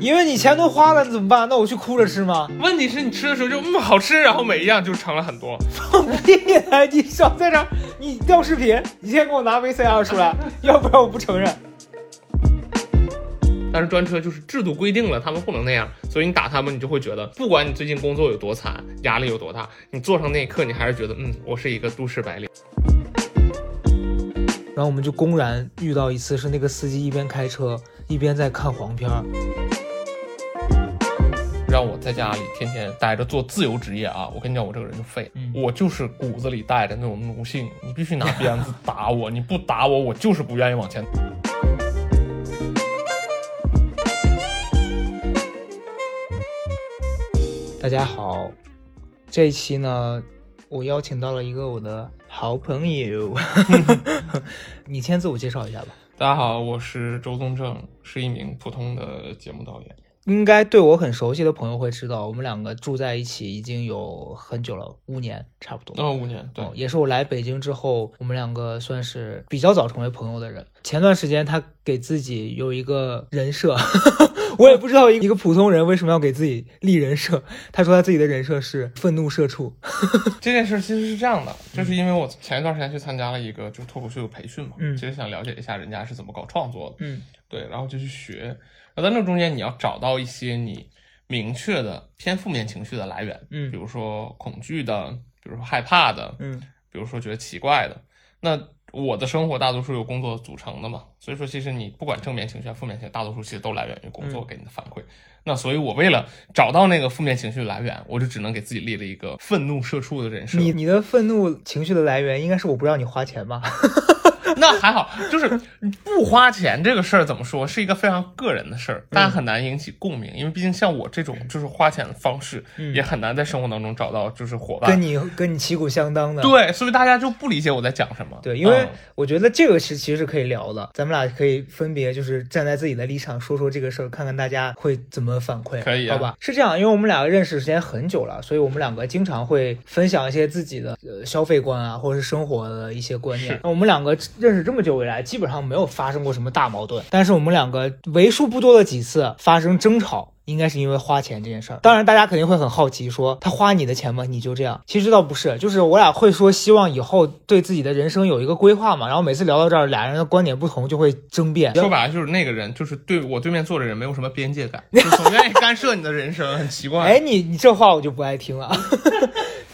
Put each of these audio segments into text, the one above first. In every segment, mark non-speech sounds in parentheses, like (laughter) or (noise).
因为你钱都花了，怎么办？那我去哭着吃吗？问题是你吃的时候就嗯好吃，然后每一样就盛了很多。放屁！你少在这儿，你调视频，你先给我拿 VCR 出来，要不然我不承认。但是专车就是制度规定了，他们不能那样，所以你打他们，你就会觉得，不管你最近工作有多惨，压力有多大，你坐上那一刻，你还是觉得，嗯，我是一个都市白领。然后我们就公然遇到一次，是那个司机一边开车一边在看黄片儿。让我在家里天天待着做自由职业啊！我跟你讲，我这个人就废，嗯我就是骨子里带着那种奴性，你必须拿鞭子打我，你不打我，我就是不愿意往前。大家好，这一期呢，我邀请到了一个我的好朋友，(laughs) 你先自我介绍一下吧。大家好，我是周宗正，是一名普通的节目导演。应该对我很熟悉的朋友会知道，我们两个住在一起已经有很久了，五年差不多。哦，五年，对哦，，也是我来北京之后，我们两个算是比较早成为朋友的人。前段时间他给自己有一个人设，(laughs) 我也不知道一个普通人为什么要给自己立人设。他说他自己的人设是愤怒社畜。(laughs) 这件事其实是这样的，就是因为我前一段时间去参加了一个就是脱口秀的培训嘛，嗯其实想了解一下人家是怎么搞创作的，嗯对，然后就去学。然后在那中间，你要找到一些你明确的偏负面情绪的来源，嗯比如说恐惧的，比如说害怕的，嗯比如说觉得奇怪的。那我的生活大多数由工作组成的嘛，所以说其实你不管正面情绪还是负面情绪，大多数其实都来源于工作嗯给你的反馈。那所以我为了找到那个负面情绪来源，我就只能给自己立了一个愤怒社畜的人设。你你的愤怒情绪的来源应该是我不让你花钱吧？(laughs) (laughs) 那还好，就是不花钱这个事儿怎么说，是一个非常个人的事儿，大家很难引起共鸣，因为毕竟像我这种就是花钱的方式，嗯也很难在生活当中找到就是伙伴。跟你跟你旗鼓相当的。对，所以大家就不理解我在讲什么。对，因为嗯我觉得这个是其实是可以聊的，咱们俩可以分别就是站在自己的立场说说这个事儿，看看大家会怎么反馈，可以啊好吧？是这样，因为我们两个认识时间很久了，所以我们两个经常会分享一些自己的呃消费观啊，或者是生活的一些观念。那我们两个认识这么久以来，基本上没有发生过什么大矛盾，但是我们两个为数不多的几次发生争吵。应该是因为花钱这件事儿，当然大家肯定会很好奇，说他花你的钱吗？你就这样？其实倒不是，就是我俩会说希望以后对自己的人生有一个规划嘛。然后每次聊到这儿，俩人的观点不同就会争辩。说白了就是那个人，就是对我对面坐着人没有什么边界感，(laughs) 就总愿意干涉你的人生，很奇怪。哎，你你这话我就不爱听了。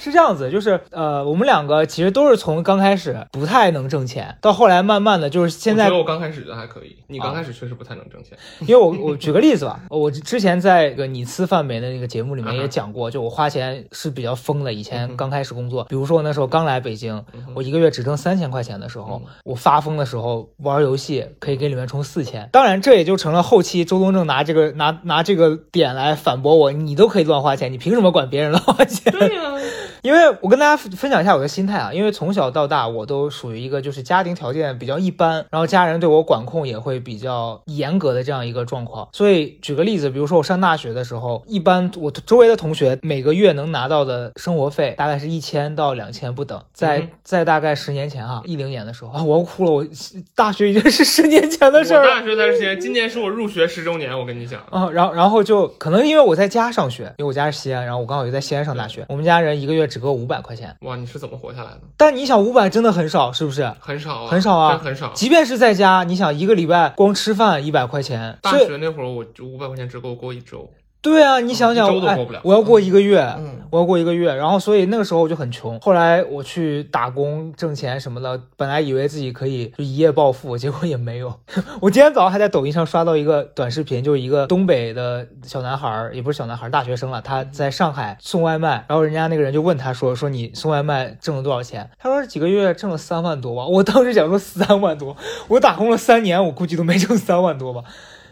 是这样子，就是呃，我们两个其实都是从刚开始不太能挣钱，到后来慢慢的就是现在我觉得我刚开始的还可以，你刚开始确实不太能挣钱。因为我我举个例子吧，我之前在个你吃饭没的那个节目里面也讲过，就我花钱是比较疯的。以嗯前刚开始工作，比如说我那时候刚来北京，我一个月只挣三千块钱的时候嗯，我发疯的时候玩游戏可以给里面充四千。当然，这也就成了后期周东正拿这个拿拿这个点来反驳我，你都可以乱花钱，你凭什么管别人乱花钱？对呀、因为我跟大家分享一下我的心态啊，因为从小到大我都属于一个就是家庭条件比较一般，然后家人对我管控也会比较严格的这样一个状况。所以举个例子，比如说我上大学的时候，一般我周围的同学每个月能拿到的生活费大概是一千到两千不等。在、嗯在大概十年前哈，一零年的时候啊，我要哭了，我大学已经是十年前的事儿了。大学才是今今年是我入学十周年，我跟你讲。啊、然后然后就可能因为我在家上学，因为我家是西安，然后我刚好就在西安上大学，我们家人一个月只够五百块钱，哇，你是怎么活下来的？但你想五百真的很少，是不是？很少啊，很少啊真很少。即便是在家，你想一个礼拜光吃饭一百块钱，大学那会儿，我就五百块钱只够过一周。对啊，你想想，哎我要过一个月，嗯我要过一个月，然后所以那个时候我就很穷。后来我去打工挣钱什么的，本来以为自己可以就一夜暴富，结果也没有。(laughs) 我今天早上还在抖音上刷到一个短视频，就是一个东北的小男孩儿，也不是小男孩儿，大学生了，他在上海送外卖，然后人家那个人就问他说：“说你送外卖挣了多少钱？”他说几个月挣了三万多吧。我当时想说三万多，我打工了三年，我估计都没挣三万多吧。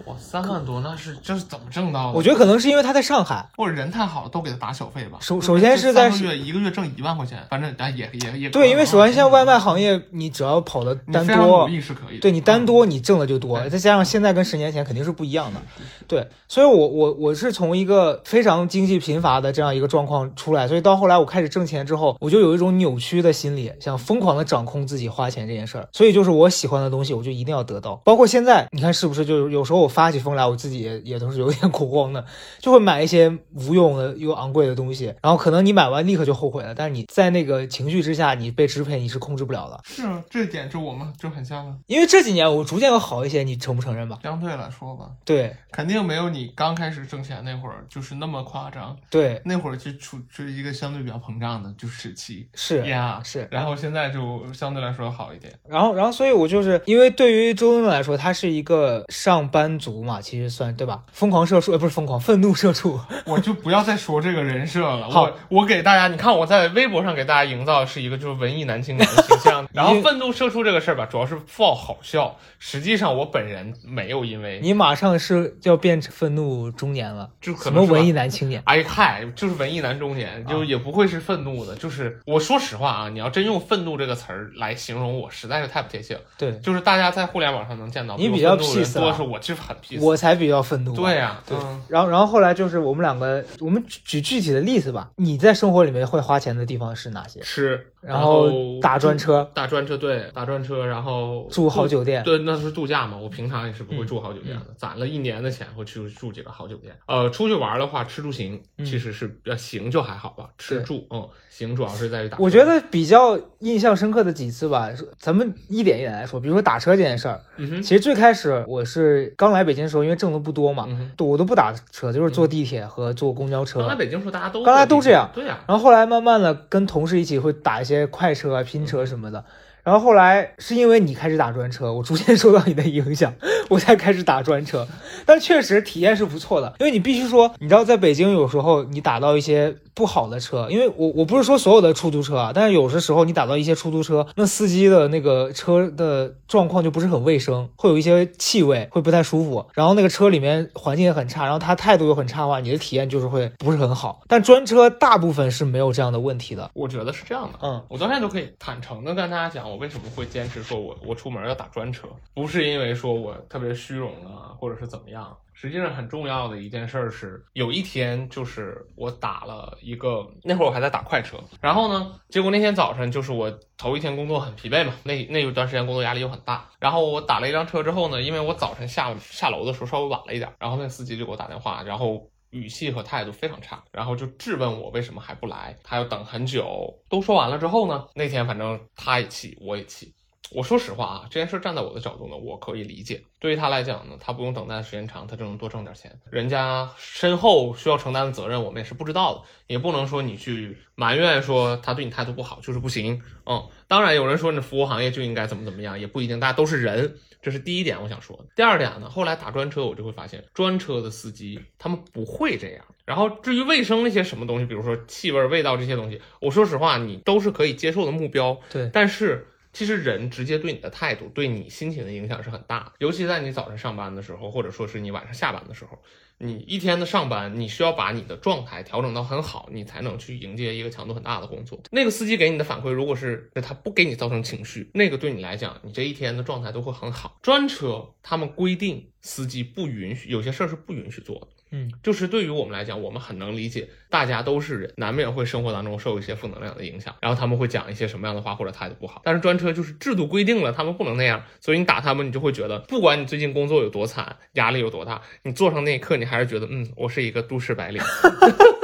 哇，三万多，那是这是怎么挣到的？我觉得可能是因为他在上海，或者人太好了，都给他打小费吧。首首先是在三个月一个月挣一万块钱，反正哎也也也对，因为首先现在外卖行行业，你只要跑的单多努，力是可以的。对你单多你挣的就多，再加上现在跟十年前肯定是不一样的，对，所以我我我是从一个非常经济贫乏的这样一个状况出来，所以到后来我开始挣钱之后，我就有一种扭曲的心理，想疯狂的掌控自己花钱这件事儿，所以就是我喜欢的东西我就一定要得到，包括现在你看是不是就是有时候我发起疯来，我自己也也都是有点恐慌的，就会买一些无用的又昂贵的东西，然后可能你买完立刻就后悔了，但是你在那个情绪之下，你被支配，你是控制不了的。是啊，这点就我们就很像啊。因为这几年我逐渐有好一些，你承不承认吧？相对来说吧，对肯定没有你刚开始挣钱那会儿就是那么夸张。对，那会儿就处处于一个相对比较膨胀的就时期是呀是。然后现在就相对来说好一点。然后，然后，所以我就是因为对于周文文来说，他是一个上班族嘛，其实算对吧？疯狂社畜，呃，不是疯狂，愤怒社畜。(laughs) 我就不要再说这个人设了。好我我给大家，你看我在微博上给大家营造的是一个就是文艺男青年的形象。(laughs) 然后愤怒社畜这个事儿吧，主要是报好笑。实际上我本人没有因为你马上是要变成愤怒中年了，就可能什么文艺男青年？哎嗨，就是文艺男中年，就也不会是愤怒的。就是我说实话啊，你要真用愤怒这个词儿来形容我，实在是太不贴切了。对就是大家在互联网上能见到你比较多是我就是很 peace。我才比较愤怒。对呀、对嗯，然后，然后后来就是我们两个，我们举举具体的例子吧。你在生活里面会花钱的地方是哪些？吃，然后后打专车，打专车，对，打专车，然后住好酒店。对，那是度假嘛。我平常也是不会住好酒店的，攒了一年的钱会去住几个好酒店。呃，出去玩的话，吃住行嗯其实是要行就还好吧，吃住嗯行主要是在于打。我觉得比较印象深刻的几次吧，咱们一点一点来说。比如说打车这件事儿，其实最开始我是刚来北京的时候，因为挣的不多嘛，嗯，我都不打车，就是坐地铁和坐公交车。刚来北京时候大家都刚来都这样对呀、然后后来慢慢的跟同事一起会打一些快车啊、拼车什么的。然后后来是因为你开始打专车，我逐渐受到你的影响，(laughs) 我才开始打专车。但确实体验是不错的，因为你必须说，你知道在北京有时候你打到一些不好的车，因为我我不是说所有的出租车啊，但是有的时候你打到一些出租车，那司机的那个车的状况就不是很卫生，会有一些气味，会不太舒服。然后那个车里面环境也很差，然后他态度又很差的话，你的体验就是会不是很好。但专车大部分是没有这样的问题的。我觉得是这样的。嗯，我到现在都可以坦诚的跟大家讲，我为什么会坚持说我我出门要打专车，不是因为说我特别虚荣啊，或者是怎么样。实际上很重要的一件事是，有一天就是我打了一个，那会儿我还在打快车，然后呢，结果那天早晨就是我头一天工作很疲惫嘛，那那一段时间工作压力又很大，然后我打了一辆车之后呢，因为我早晨下下楼的时候稍微晚了一点，然后那司机就给我打电话，然后语气和态度非常差，然后就质问我为什么还不来，他要等很久。都说完了之后呢，那天反正他也气，我也气。我说实话啊，这件事站在我的角度呢，我可以理解。对于他来讲呢，他不用等待的时间长，他就能多挣点钱。人家身后需要承担的责任，我们也是不知道的，也不能说你去埋怨说他对你态度不好就是不行。嗯，当然有人说你服务行业就应该怎么怎么样，也不一定，大家都是人。这是第一点我想说的。第二点呢，后来打专车我就会发现，专车的司机他们不会这样。然后至于卫生那些什么东西，比如说气味、味道这些东西，我说实话，你都是可以接受的目标。对，但是其实人直接对你的态度、对你心情的影响是很大的，尤其在你早晨上班的时候，或者说是你晚上下班的时候，你一天的上班，你需要把你的状态调整到很好，你才能去迎接一个强度很大的工作。那个司机给你的反馈，如果是他不给你造成情绪，那个对你来讲，你这一天的状态都会很好。专车他们规定司机不允许有些事儿是不允许做的。嗯，就是对于我们来讲，我们很能理解，大家都是人，难免会生活当中受一些负能量的影响，然后他们会讲一些什么样的话或者态度不好。但是专车就是制度规定了，他们不能那样，所以你打他们，你就会觉得，不管你最近工作有多惨，压力有多大，你坐上那一刻，你还是觉得，嗯，我是一个都市白领。(laughs)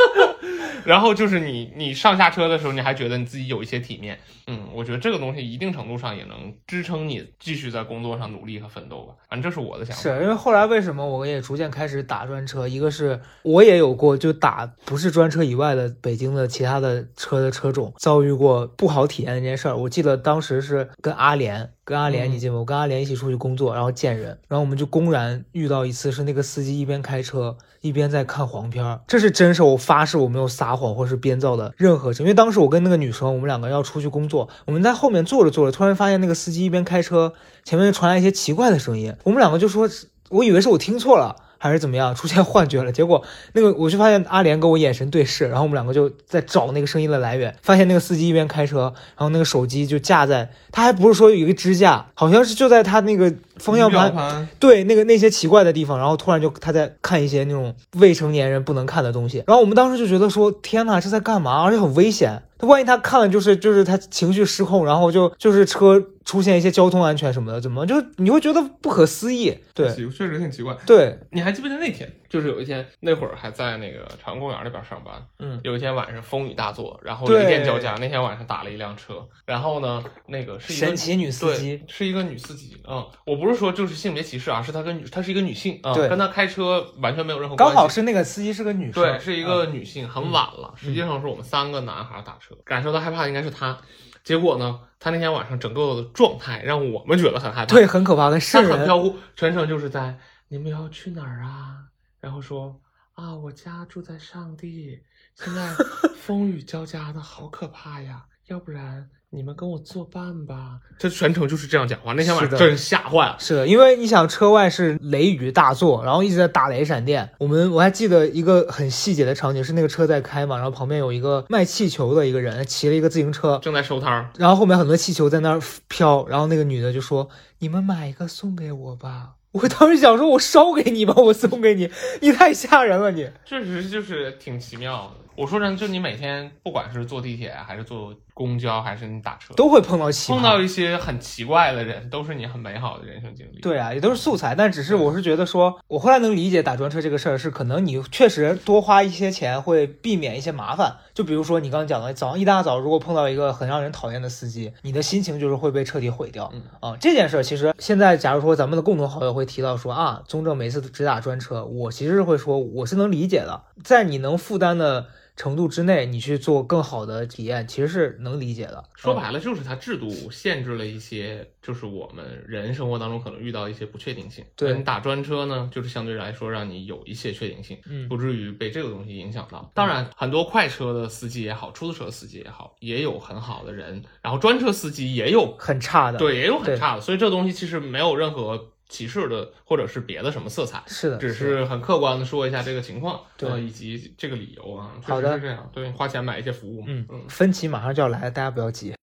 然后就是你，你上下车的时候，你还觉得你自己有一些体面，嗯，我觉得这个东西一定程度上也能支撑你继续在工作上努力和奋斗吧。反正这是我的想法。是因为后来为什么我也逐渐开始打专车？一个是我也有过就打不是专车以外的北京的其他的车的车种遭遇过不好体验的一件事儿。我记得当时是跟阿联，跟阿联嗯你记得吗？我跟阿联一起出去工作，然后见人，然后我们就公然遇到一次是那个司机一边开车一边在看黄片儿，这是真事，我发誓我没有撒谎或是编造的任何事。因为当时我跟那个女生，我们两个要出去工作，我们在后面坐着坐着，突然发现那个司机一边开车，前面传来一些奇怪的声音，我们两个就说，我以为是我听错了。还是怎么样，出现幻觉了？结果那个我就发现阿莲跟我眼神对视，然后我们两个就在找那个声音的来源，发现那个司机一边开车，然后那个手机就架在，他还不是说有一个支架，好像是就在他那个方向盘盘对那个那些奇怪的地方，然后突然就他在看一些那种未成年人不能看的东西，然后我们当时就觉得说天呐，这在干嘛？而且很危险。他万一他看了就是就是他情绪失控，然后就就是车出现一些交通安全什么的，怎么就你会觉得不可思议？对确实挺奇怪。对，你还记不记得那天？就是有一天，那会儿还在那个朝阳公园那边上班。嗯，有一天晚上风雨大作，然后雷电交加。那天晚上打了一辆车，然后呢，那个是一个神奇女司机，是一个女司机。嗯，我不是说就是性别歧视啊，是她跟女，她是一个女性啊，对跟她开车完全没有任何关系。刚好是那个司机是个女生，对，是一个嗯女性，很晚了。实际上是我们三个男孩打车，感受到害怕的应该是她。结果呢，她那天晚上整个的状态让我们觉得很害怕。对，很可怕，跟她瘆人。很飘忽，全程就是在你们要去哪儿啊？然后说啊，我家住在上帝，现在 (laughs) 风雨交加的好可怕呀，要不然你们跟我作伴吧。他全程就是这样讲话，那天晚上真吓坏了。是的，因为你想车外是雷雨大作，然后一直在打雷闪电。我们我还记得一个很细节的场景，是那个车在开嘛，然后旁边有一个卖气球的一个人骑了一个自行车，正在收摊儿，然后后面很多气球在那儿飘，然后那个女的就说：“你们买一个送给我吧。”我当时想说，我烧给你吧，我送给你，你太吓人了你。确实就是挺奇妙的。我说真的，就你每天不管是坐地铁还是坐公交，还是你打车，都会碰到奇葩，碰到一些很奇怪的人，都是你很美好的人生经历。对啊，也都是素材，但只是我是觉得说，我后来能理解打专车这个事儿，是可能你确实多花一些钱会避免一些麻烦。就比如说你刚刚讲的，早上一大早如果碰到一个很让人讨厌的司机，你的心情就是会被彻底毁掉。嗯啊，这件事儿其实现在假如说咱们的共同好友会提到说啊，宗正每次只打专车，我其实是会说我是能理解的，在你能负担的程度之内，你去做更好的体验，其实是能理解的。说白了，就是它制度限制了一些，就是我们人生活当中可能遇到一些不确定性。对你打专车呢，就是相对来说让你有一些确定性，嗯不至于被这个东西影响到。当然，很多快车的司机也好，出租车司机也好，也有很好的人，然后专车司机也有很差的，，对，也有很差的，所以这东西其实没有任何歧视的或者是别的什么色彩。是的，只是很客观的说一下这个情况，对呃以及这个理由啊，确好的实是这样。对，花钱买一些服务嘛，嗯嗯，分歧马上就要来了，大家不要急。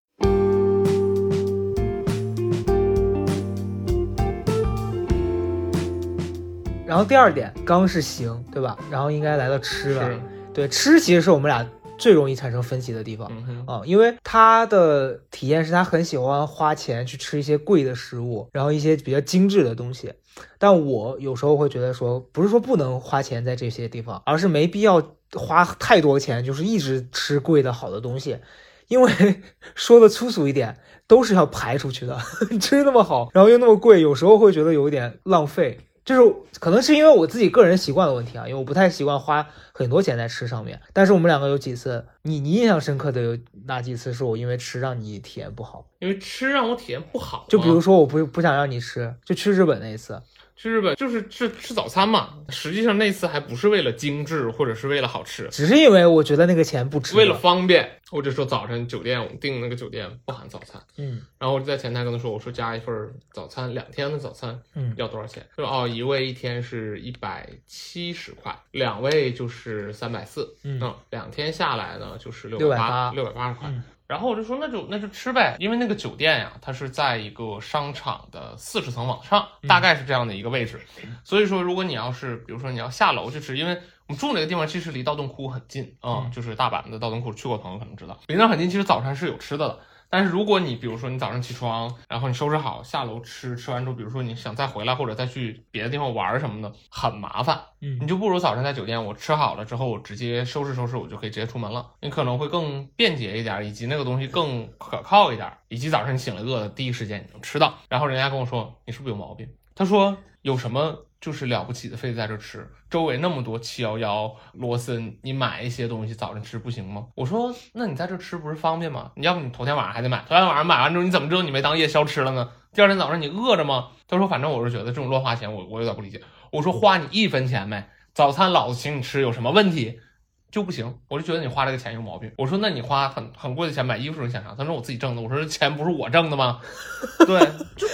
然后第二点，刚是行，对吧？然后应该来到吃了，，对，吃其实是我们俩最容易产生分歧的地方。啊、因为他的体验是他很喜欢花钱去吃一些贵的食物，然后一些比较精致的东西。但我有时候会觉得说，不是说不能花钱在这些地方，而是没必要花太多钱，就是一直吃贵的好的东西。因为 (laughs) 说的粗俗一点，都是要排出去的。(laughs) 吃那么好，然后又那么贵，有时候会觉得有一点浪费。就是可能是因为我自己个人习惯的问题啊，因为我不太习惯花很多钱在吃上面。但是我们两个有几次，你你印象深刻的有哪几次是我因为吃让你体验不好？因为吃让我体验不好嘛，就比如说我不不想让你吃，就去日本那一次，去日本就是吃吃早餐嘛，实际上那次还不是为了精致或者是为了好吃，只是因为我觉得那个钱不值。为了方便，或者说早晨酒店我们订那个酒店不含早餐，嗯然后我就在前台跟他说，我说加一份早餐，两天的早餐嗯要多少钱？他说哦，一位一天是一百七十块，两位就是三百四，嗯两天下来呢就是六680八六百八十块。嗯然后我就说那就那就吃呗，因为那个酒店呀，它是在一个商场的四十层往上，嗯大概是这样的一个位置。所以说，如果你要是比如说你要下楼去吃，因为我们住那个地方其实离道顿窟很近啊、嗯就是大阪的道顿窟，去过朋友可能知道，离那儿很近。其实早餐是有吃的的，但是如果你比如说你早上起床，然后你收拾好下楼吃，吃完之后，比如说你想再回来或者再去别的地方玩儿什么的，很麻烦。嗯你嗯就不如早上在酒店，我吃好了之后，我直接收拾收拾，我就可以直接出门了。你可能会更便捷一点，以及那个东西更可靠一点，以及早上你醒了饿了，第一时间你能吃到。然后人家跟我说，你是不是有毛病？他说有什么就是了不起的，非得在这吃？周围那么多七幺幺、罗森，你买一些东西早上吃不行吗？我说那你在这吃不是方便吗？你要不你头天晚上还得买，头天晚上买完之后，你怎么知道你没当夜宵吃了呢？第二天早上你饿着吗？他说反正我是觉得这种乱花钱，我我有点不理解。我说花你一分钱没，早餐老子请你吃有什么问题？就不行，我就觉得你花这个钱有毛病。我说那你花很很贵的钱买衣服是你想啥？他说我自己挣的。我说这钱不是我挣的吗？对，就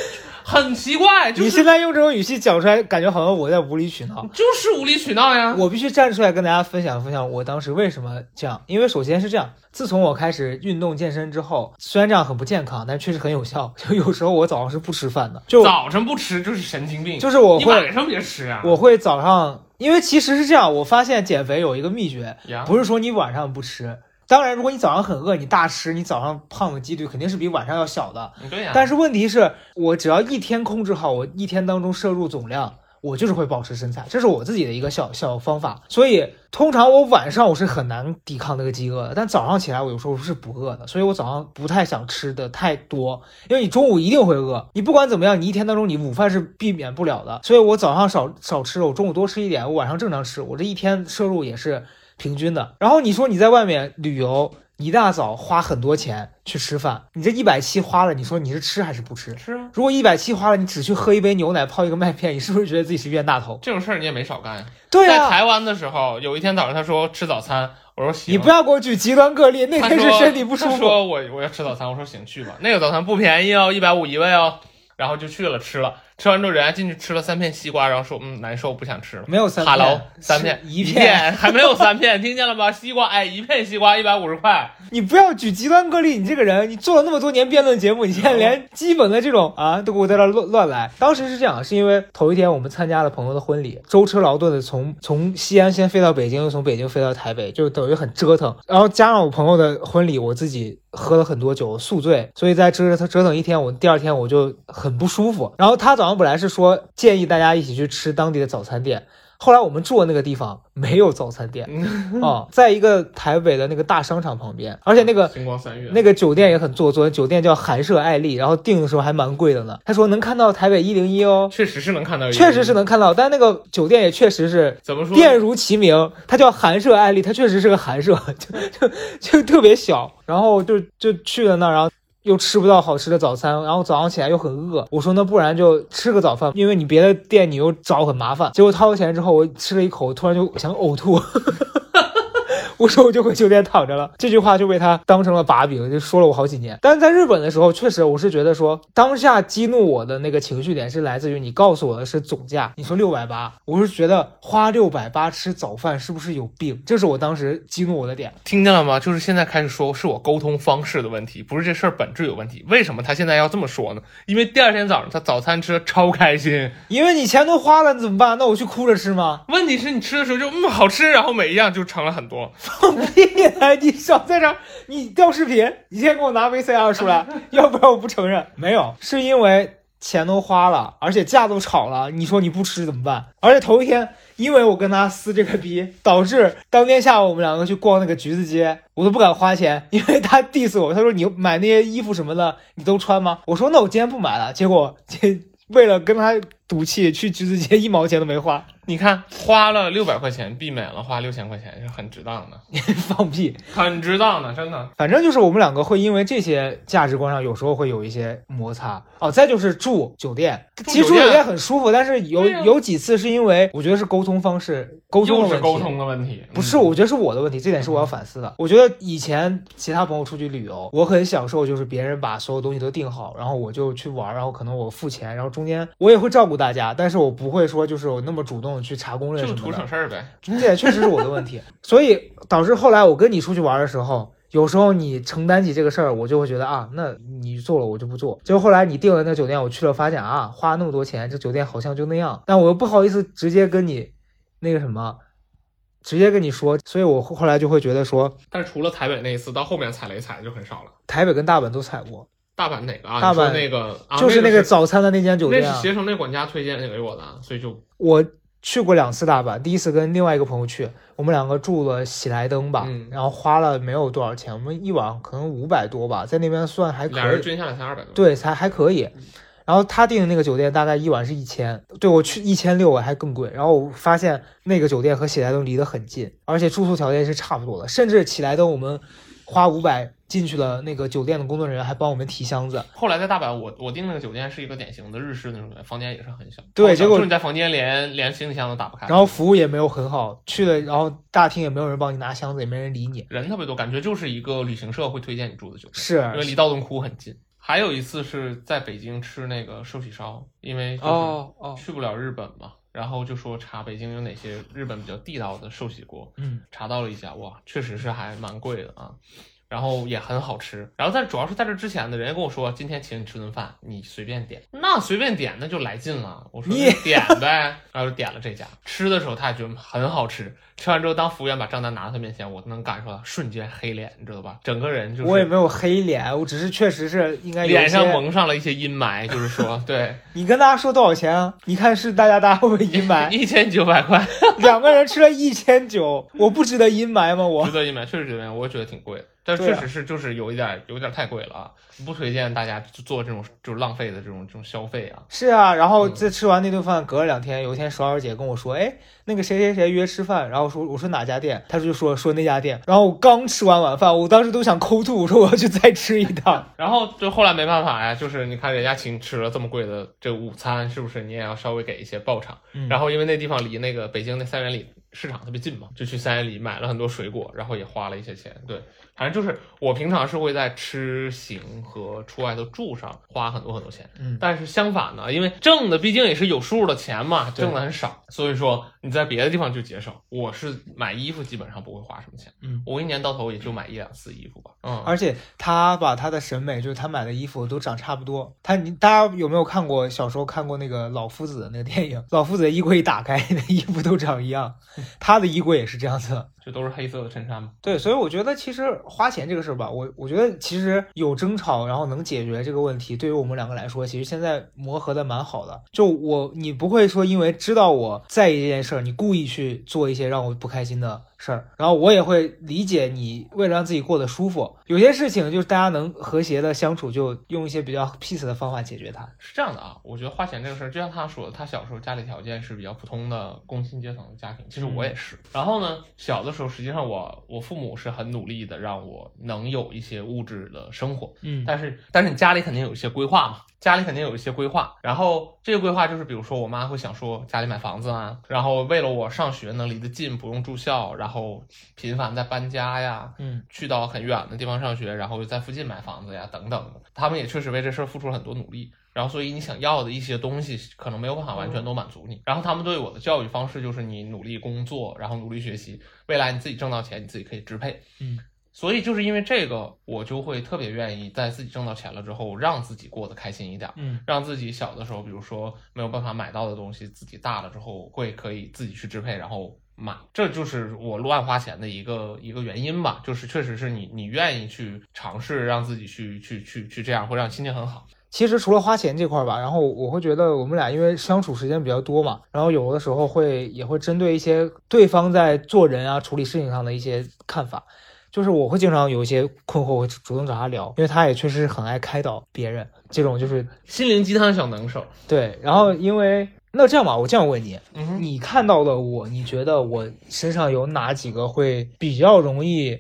很奇怪，就是你现在用这种语气讲出来，感觉好像我在无理取闹。就是无理取闹呀。我必须站出来跟大家分享分享我当时为什么这样。因为首先是这样，自从我开始运动健身之后，虽然这样很不健康，但确实很有效。(laughs) 就有时候我早上是不吃饭的，就早晨不吃就是神经病，就是我会你晚上别吃啊。我会早上，因为其实是这样，我发现减肥有一个秘诀，呀不是说你晚上不吃，当然，如果你早上很饿，你大吃，你早上胖的几率肯定是比晚上要小的。嗯对呀、但是问题是我只要一天控制好我一天当中摄入总量，我就是会保持身材，这是我自己的一个小小方法。所以通常我晚上我是很难抵抗那个饥饿的，但早上起来我有时候是不饿的，所以我早上不太想吃的太多，因为你中午一定会饿，你不管怎么样，你一天当中你午饭是避免不了的，所以我早上少少吃，我中午多吃一点，我晚上正常吃，我这一天摄入也是平均的。然后你说你在外面旅游。一大早花很多钱去吃饭，你这一百七花了，你说你是吃还是不吃？吃啊，如果一百七花了，你只去喝一杯牛奶，泡一个麦片，你是不是觉得自己是冤大头？这种事儿你也没少干呀。对啊，在台湾的时候，有一天早上他说吃早餐，我说行。你不要给我举极端个例，那天是身体不舒他服。说我我要吃早餐，我说行去吧。那个早餐不便宜哦，一百五一位哦。然后就去了吃了，吃完之后人家进去吃了三片西瓜，然后说嗯难受不想吃了。没有三哈喽片，三片一片还没有三片，听见了吗？西瓜哎一片西瓜一百五十块，你不要举极端个例，你这个人，你做了那么多年辩论节目，你现在连基本的这种啊都给我在这乱乱来。当时是这样，是因为头一天我们参加了朋友的婚礼，舟车劳顿的从从西安先飞到北京，又从北京飞到台北，就等于很折腾。然后加上我朋友的婚礼，我自己喝了很多酒，宿醉，所以在折腾折腾一天，我第二天我就很不舒服。然后他早上本来是说建议大家一起去吃当地的早餐店。后来我们住的那个地方没有早餐店哦，在一个台北的那个大商场旁边，而且那个 (laughs) 星光三月那个酒店也很做作，酒店叫韩舍爱丽，然后订的时候还蛮贵的呢。他说能看到台北一零一哦，确实是能看到，确实是能看到，但那个酒店也确实是怎么说？店如其名，它叫韩舍爱丽，它确实是个韩舍，(laughs) 就就就特别小，然后就就去了那儿，然后。又吃不到好吃的早餐，然后早上起来又很饿。我说那不然就吃个早饭，因为你别的店你又找很麻烦。结果掏了钱之后，我吃了一口，突然就想呕吐。(laughs) 我说我就回酒店躺着了，这句话就被他当成了把柄，就说了我好几年。但是在日本的时候，确实我是觉得说，当下激怒我的那个情绪点是来自于你告诉我的是总价，你说六百八，我是觉得花六百八吃早饭是不是有病？这是我当时激怒我的点。听见了吗？就是现在开始说是我沟通方式的问题，不是这事儿本质有问题。为什么他现在要这么说呢？因为第二天早上他早餐吃的超开心。因为你钱都花了，你怎么办？那我去哭着吃吗？问题是你吃的时候就嗯好吃，然后每一样就盛了很多。放屁！你少在这儿，你调视频，你先给我拿 VCR 出来，要不然我不承认。没有，是因为钱都花了，而且价都炒了，你说你不吃怎么办？而且头一天，因为我跟他撕这个逼，导致当天下午我们两个去逛那个橘子街，我都不敢花钱，因为他 diss 我，他说你买那些衣服什么的，你都穿吗？我说那我今天不买了，结果为了跟他赌气，去橘子街一毛钱都没花，你看，花了六百块钱，避免了花六千块钱，是很值当的，(laughs) 放屁。很值当的，真的。反正就是我们两个会因为这些价值观上有时候会有一些摩擦哦。再就是住酒店，住酒店其实住酒店很舒服，但是有有几次是因为我觉得是沟通方式沟通的问题，沟通的问题，不是，嗯我觉得是我的问题，这点是我要反思的。我觉得以前其他朋友出去旅游，我很享受，就是别人把所有东西都定好，然后我就去玩，然后可能我付钱，然后中间我也会照顾大家，但是我不会说就是我那么主动的去查攻略就什么的图省。事儿呗。(laughs) 这也确实是我的问题，所以导致后来我跟你出去玩的时候，有时候你承担起这个事儿，我就会觉得啊，那你做了我就不做。结果后来你订了那酒店，我去了，发现啊，花那么多钱，这酒店好像就那样，但我又不好意思直接跟你那个什么，直接跟你说，所以我后后来就会觉得说，但是除了台北那一次，到后面踩雷踩的就很少了。台北跟大阪都踩过，大阪哪个啊？大阪那个啊，就是那那个早餐的那间酒店、啊那是，携程那管家推荐给我的，所以就我去过两次大阪，第一次跟另外一个朋友去，我们两个住了喜来登吧，嗯然后花了没有多少钱，我们一晚可能五百多吧，在那边算还可以，俩人均下来才二百多。对，才还可以。然后他订的那个酒店大概一晚是一千，对我去一千六还更贵。然后我发现那个酒店和喜来登离得很近，而且住宿条件是差不多的，甚至喜来登我们花五百进去了，那个酒店的工作人员还帮我们提箱子。后来在大阪，我我订那个酒店是一个典型的日式那种酒店，房间也是很小。对结果你在房间连连行李箱都打不开，然后服务也没有很好，去了然后大厅也没有人帮你拿箱子，也没人理你。人特别多，感觉就是一个旅行社会推荐你住的酒店，是因为离道顿窟很近。还有一次是在北京吃那个寿喜烧，因为就是哦哦，去不了日本嘛，然后就说查北京有哪些日本比较地道的寿喜锅，嗯，查到了一家，哇，确实是还蛮贵的啊。然后也很好吃。然后在主要是在这之前呢，人家跟我说今天请你吃顿饭，你随便点，那随便点那就来劲了。我说你那点呗，(laughs) 然后就点了这家。吃的时候他也觉得很好吃，吃完之后当服务员把账单拿到他面前，我能感受到瞬间黑脸，你知道吧？整个人就是我也没有黑脸，我只是确实是应该脸上蒙上了一些阴霾，就是说对。(laughs) 你跟大家说多少钱啊？你看是大家大家会不会阴霾？(laughs) 一千九百块，两个人吃了一千九，我不值得阴霾吗？我值得阴霾，确实值得我也觉得挺贵的，但确实是就是有一点有一点太贵了啊，不推荐大家做这种就是浪费的这种这种消费啊。是啊，然后嗯这吃完那顿饭，隔了两天，有一天爽儿姐跟我说，哎，那个谁谁谁约吃饭，然后说我说哪家店，他就说说那家店，然后我刚吃完晚饭，我当时都想抠吐，我说我要去再吃一趟。(laughs) 然后就后来没办法呀，就是你看人家请吃了这么贵的这午餐，是不是你也要稍微给一些报偿？嗯然后因为那地方离那个北京那三元里市场特别近嘛，就去三元里买了很多水果，然后也花了一些钱。对，反正就是我平常是会在吃行和出外头住上花很多很多钱。嗯但是相反呢，因为挣的毕竟也是有数的钱嘛，挣的很少，所以说你在别的地方就节省。我是买衣服基本上不会花什么钱，嗯，我一年到头也就买一两次衣服吧。嗯，而且他把他的审美，就是他买的衣服都长差不多。他你大家有没有看过小时候看过那个老夫子的那个电影？老夫子的衣柜一打开，那衣服都长一样，他的衣柜也是这样子就。都是黑色的衬衫嘛。对，所以我觉得其实花钱这个事儿吧，我我觉得其实有争吵，然后能解决这个问题，对于我们两个来说，其实现在磨合的蛮好的。就我，你不会说因为知道我在意这件事儿，你故意去做一些让我不开心的事儿，然后我也会理解你为了让自己过得舒服，有些事情就是大家能和谐的相处，就用一些比较 peace 的方法解决它。是这样的啊，我觉得花钱这个事儿，就像他说的，他小时候家里条件是比较普通的工薪阶层的家庭，其实我也是。然后呢，小的时候实际上我我父母是很努力的，让我能有一些物质的生活，嗯但是但是你家里肯定有一些规划嘛，家里肯定有一些规划，然后这个规划就是比如说我妈会想说家里买房子啊，然后为了我上学能离得近，不用住校，然后频繁在搬家呀，嗯去到很远的地方上学，然后又在附近买房子呀，等等，他们也确实为这事儿付出了很多努力。然后，所以你想要的一些东西，可能没有办法完全都满足你。然后，他们对我的教育方式就是你努力工作，然后努力学习，未来你自己挣到钱，你自己可以支配。嗯，所以就是因为这个，我就会特别愿意在自己挣到钱了之后，让自己过得开心一点。嗯让自己小的时候，比如说没有办法买到的东西，自己大了之后会可以自己去支配，然后买，这就是我乱花钱的一个一个原因吧。就是确实是你你愿意去尝试让自己去去去去这样，会让心情很好。其实除了花钱这块儿吧，然后我会觉得我们俩因为相处时间比较多嘛，然后有的时候会也会针对一些对方在做人啊、处理事情上的一些看法，就是我会经常有一些困惑，我会主动找他聊，因为他也确实很爱开导别人，这种就是心灵鸡汤小能手，对。然后因为那这样吧，我这样问你，嗯，你看到了我，你觉得我身上有哪几个会比较容易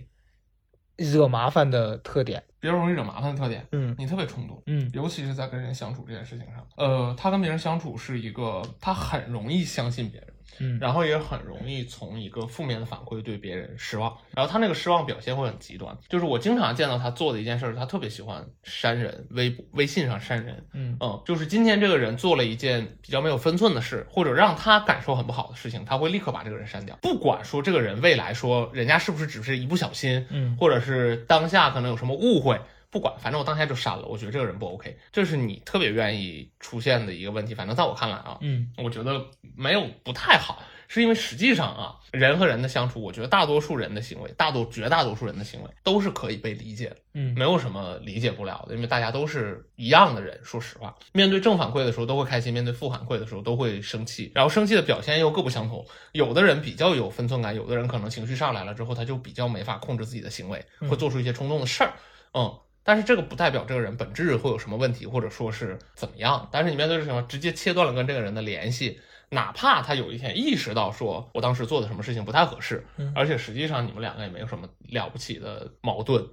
惹麻烦的特点？比较容易惹麻烦的特点，嗯你特别冲动。嗯尤其是在跟人相处这件事情上，呃，他跟别人相处是一个，他很容易相信别人，嗯然后也很容易从一个负面的反馈对别人失望，然后他那个失望表现会很极端。就是我经常见到他做的一件事，他特别喜欢删人，微博、微信上删人。嗯嗯，就是今天这个人做了一件比较没有分寸的事，或者让他感受很不好的事情，他会立刻把这个人删掉，不管说这个人未来说人家是不是只是一不小心，嗯或者是当下可能有什么误会，不管，反正我当下就删了。我觉得这个人不 OK，这是你特别愿意出现的一个问题。反正在我看来啊，嗯我觉得没有不太好，是因为实际上啊，人和人的相处，我觉得大多数人的行为，大多绝大多数人的行为都是可以被理解的，嗯没有什么理解不了的，因为大家都是一样的人。说实话，面对正反馈的时候都会开心，面对负反馈的时候都会生气，然后生气的表现又各不相同。有的人比较有分寸感，有的人可能情绪上来了之后，他就比较没法控制自己的行为，嗯会做出一些冲动的事儿。嗯，但是这个不代表这个人本质会有什么问题，或者说是怎么样。但是你面对什么直接切断了跟这个人的联系，哪怕他有一天意识到说我当时做的什么事情不太合适，嗯而且实际上你们两个也没有什么了不起的矛盾，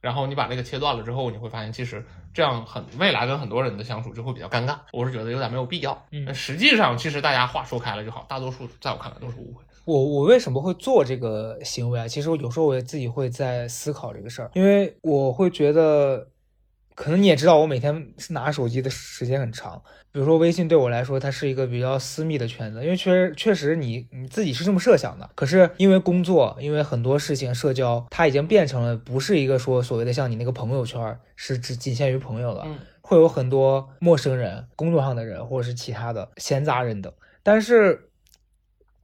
然后你把这个切断了之后，你会发现其实这样很未来跟很多人的相处就会比较尴尬。我是觉得有点没有必要。嗯那实际上其实大家话说开了就好，大多数在我看来都是误会。我我为什么会做这个行为啊？其实我有时候我也自己会在思考这个事儿，因为我会觉得，可能你也知道，我每天拿手机的时间很长。比如说微信对我来说，它是一个比较私密的圈子，因为确实确实你你自己是这么设想的。可是因为工作，因为很多事情社交，它已经变成了不是一个说所谓的像你那个朋友圈是只仅限于朋友了，嗯会有很多陌生人、工作上的人或者是其他的闲杂人等。但是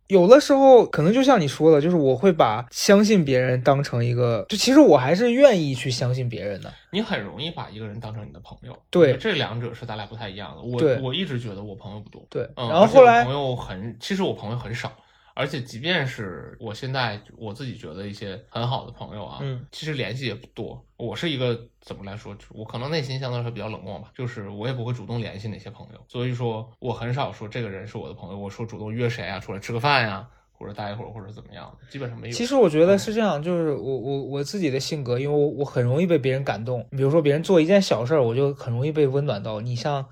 有的时候可能就像你说的，就是我会把相信别人当成一个，就其实我还是愿意去相信别人的。你很容易把一个人当成你的朋友，对这两者是咱俩不太一样的。我我一直觉得我朋友不多，对，嗯，然后后来朋友很，其实我朋友很少，而且即便是我现在我自己觉得一些很好的朋友啊，嗯，其实联系也不多。我是一个怎么来说，我可能内心相对来说比较冷漠吧，就是我也不会主动联系那些朋友，所以说我很少说这个人是我的朋友，我说主动约谁啊，出来吃个饭呀、或者待一会儿，或者怎么样，基本上没有。其实我觉得是这样，就是我我我自己的性格，因为我我很容易被别人感动。比如说别人做一件小事儿，我就很容易被温暖到。你像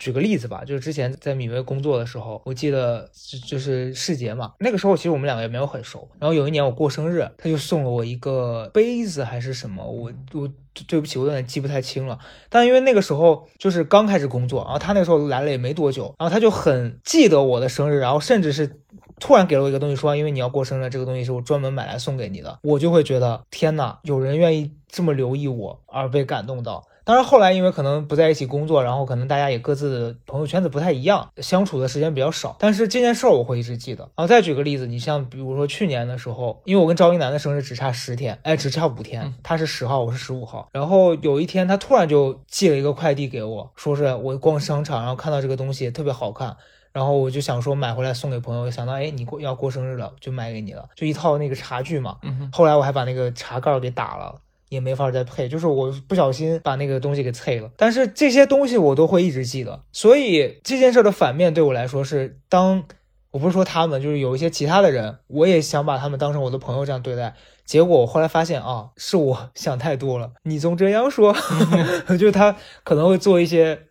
举个例子吧，就是之前在米薇工作的时候，我记得就就是世杰嘛，那个时候其实我们两个也没有很熟。然后有一年我过生日，他就送了我一个杯子还是什么，我我对不起，我有点记不太清了。但因为那个时候就是刚开始工作，然后他那时候来了也没多久，然后他就很记得我的生日，然后甚至是突然给了我一个东西，说因为你要过生日，这个东西是我专门买来送给你的，我就会觉得天呐，有人愿意这么留意我，而被感动到。当然，后来因为可能不在一起工作，然后可能大家也各自的朋友圈子不太一样，相处的时间比较少。但是这件事儿我会一直记得。然后再举个例子，你像比如说去年的时候，因为我跟赵一楠的生日只差十天，哎，只差五天，他是十号，我是十五号。然后有一天他突然就寄了一个快递给我，说是我逛商场，然后看到这个东西特别好看。然后我就想说买回来送给朋友，想到哎你过要过生日了，就买给你了，就一套那个茶具嘛。嗯，后来我还把那个茶盖儿给打了，也没法再配，就是我不小心把那个东西给碎了。但是这些东西我都会一直记得，所以这件事的反面对我来说是，当我不是说他们，就是有一些其他的人，我也想把他们当成我的朋友这样对待。结果我后来发现啊，是我 (laughs) 想太多了。你总这样说，(laughs) 就是他可能会做一些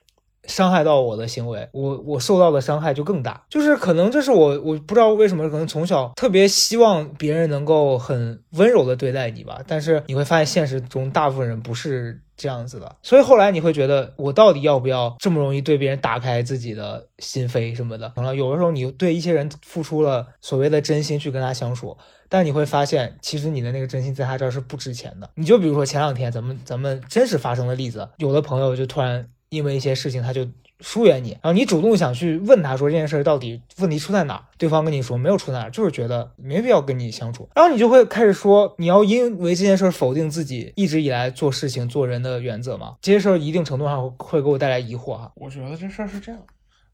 伤害到我的行为，我我受到的伤害就更大。就是可能这是我我不知道为什么，可能从小特别希望别人能够很温柔的对待你吧。但是你会发现现实中大部分人不是这样子的，所以后来你会觉得我到底要不要这么容易对别人打开自己的心扉什么的？可能有的时候你对一些人付出了所谓的真心去跟他相处，但你会发现其实你的那个真心在他这儿是不值钱的。你就比如说前两天咱们咱们真实发生的例子，有的朋友就突然。因为一些事情，他就疏远你，然后你主动想去问他说这件事到底问题出在哪儿，对方跟你说没有出在哪儿，就是觉得没必要跟你相处，然后你就会开始说你要因为这件事否定自己一直以来做事情做人的原则吗？这些事儿一定程度上会给我带来疑惑哈。我觉得这事儿是这样。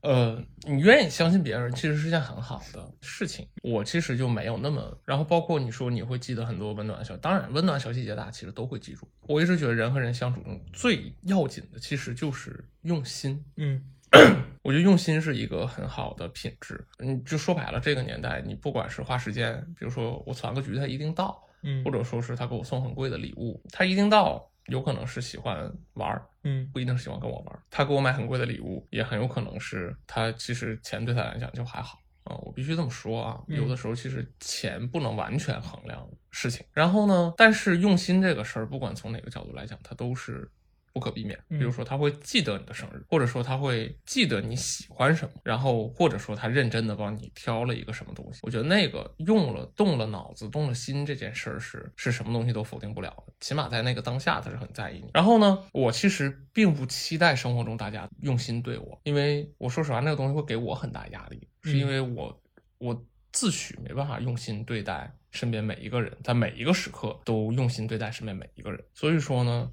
呃，你愿意相信别人，其实是件很好的事情。我其实就没有那么，然后包括你说你会记得很多温暖的小，当然温暖小细节大家其实都会记住。我一直觉得人和人相处中最要紧的其实就是用心。嗯，(clears throat) 我觉得用心是一个很好的品质。嗯，就说白了，这个年代你不管是花时间，比如说我攒个局，他一定到，嗯或者说是他给我送很贵的礼物，他一定到。有可能是喜欢玩儿，嗯不一定是喜欢跟我玩儿。他给我买很贵的礼物，也很有可能是他其实钱对他来讲就还好啊、我必须这么说啊，嗯有的时候其实钱不能完全衡量事情。然后呢，但是用心这个事儿，不管从哪个角度来讲，它都是不可避免。比如说，他会记得你的生日，或者说他会记得你喜欢什么，然后或者说他认真的帮你挑了一个什么东西。我觉得那个用了动了脑子、动了心这件事儿是是什么东西都否定不了的，起码在那个当下他是很在意你。然后呢，我其实并不期待生活中大家用心对我，因为我说实话，那个东西会给我很大压力，是因为我我自诩没办法用心对待身边每一个人，在每一个时刻都用心对待身边每一个人。所以说呢。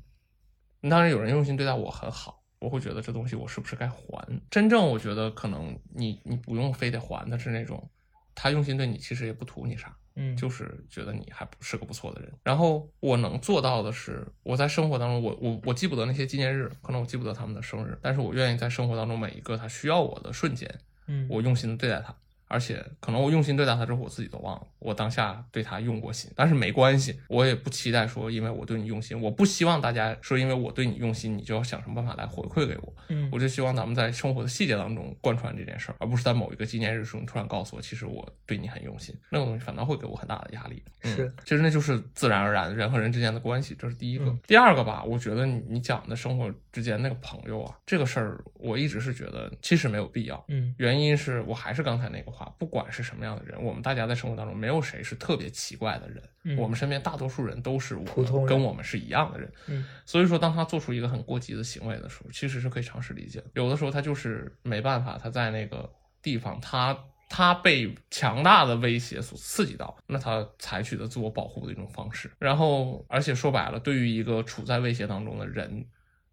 当然，有人用心对待我很好，我会觉得这东西我是不是该还？真正我觉得可能你你不用非得还的是那种，他用心对你其实也不图你啥，嗯就是觉得你还不是个不错的人。然后我能做到的是，我在生活当中，我我我记不得那些纪念日，可能我记不得他们的生日，但是我愿意在生活当中每一个他需要我的瞬间，嗯我用心的对待他。而且可能我用心对待他之后，我自己都忘了我当下对他用过心，但是没关系，我也不期待说因为我对你用心，我不希望大家说因为我对你用心，你就要想什么办法来回馈给我，嗯我就希望咱们在生活的细节当中贯穿这件事儿，而不是在某一个纪念日时候你突然告诉我，其实我对你很用心，那个东西反倒会给我很大的压力。嗯是，其实那就是自然而然人和人之间的关系，这是第一个。嗯第二个吧，我觉得你你讲的生活之间那个朋友啊，这个事儿我一直是觉得其实没有必要。嗯原因是我还是刚才那个话，不管是什么样的人，我们大家在生活当中没有谁是特别奇怪的人，嗯我们身边大多数人都是我普通人跟我们是一样的人。嗯所以说，当他做出一个很过激的行为的时候，其实是可以尝试理解的。有的时候他就是没办法，他在那个地方，他他被强大的威胁所刺激到，那他采取的自我保护的一种方式。然后，而且说白了，对于一个处在威胁当中的人，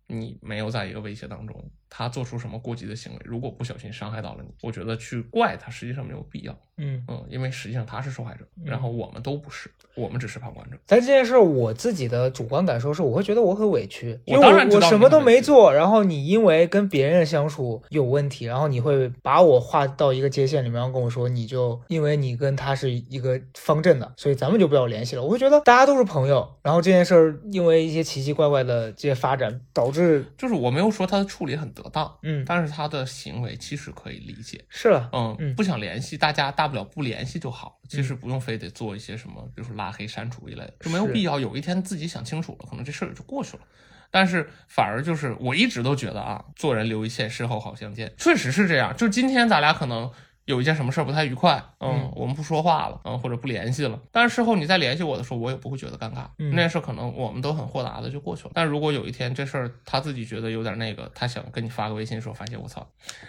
你没有在一个威胁当中，他做出什么过激的行为，如果不小心伤害到了你，我觉得去怪他实际上没有必要。嗯。嗯，因为实际上他是受害者，然后我们都不是，我们只是旁观者。但这件事儿，我自己的主观感受是，我会觉得我很委屈，因为我什么都没做，然后你因为跟别人相处有问题，然后你会把我划到一个界限里面，然后跟我说，你就因为你跟他是一个方阵的，所以咱们就不要联系了。我会觉得大家都是朋友，然后这件事儿因为一些奇奇怪怪的这些发展，导致就是我没有说他的处理很得当，嗯但是他的行为其实可以理解。是了，嗯，嗯不想联系，大家大不了不联系就好，其实不用非得做一些什么，比如说拉黑、删除一类的，就没有必要。有一天自己想清楚了，可能这事儿也就过去了。但是反而就是我一直都觉得啊，做人留一线，事后好相见，确实是这样。就今天咱俩可能。有一件什么事儿不太愉快，嗯，嗯我们不说话了，嗯，或者不联系了。但是事后你再联系我的时候，我也不会觉得尴尬。嗯那件事儿可能我们都很豁达的就过去了。但如果有一天这事儿他自己觉得有点那个，他想跟你发个微信说，发现我操，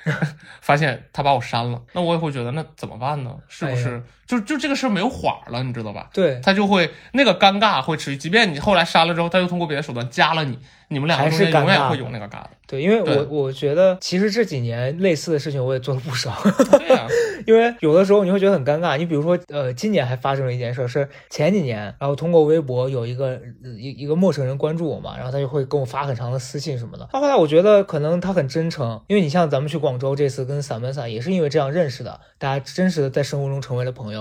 (laughs) 发现他把我删了，那我也会觉得那怎么办呢？是不是、哎就就这个事儿没有缓儿了，你知道吧？对，他就会那个尴尬会持续，即便你后来删了之后，他又通过别的手段加了你，你们两个中还是间永远会有那个尬的。对，因为我我觉得其实这几年类似的事情我也做了不少，(laughs) 对呀、(laughs) 因为有的时候你会觉得很尴尬。你比如说，呃，今年还发生了一件事，是前几年，然后通过微博有一个呃一一个陌生人关注我嘛，然后他就会跟我发很长的私信什么的。到后来我觉得可能他很真诚，因为你像咱们去广州这次跟散门散也是因为这样认识的，大家真实的在生活中成为了朋友。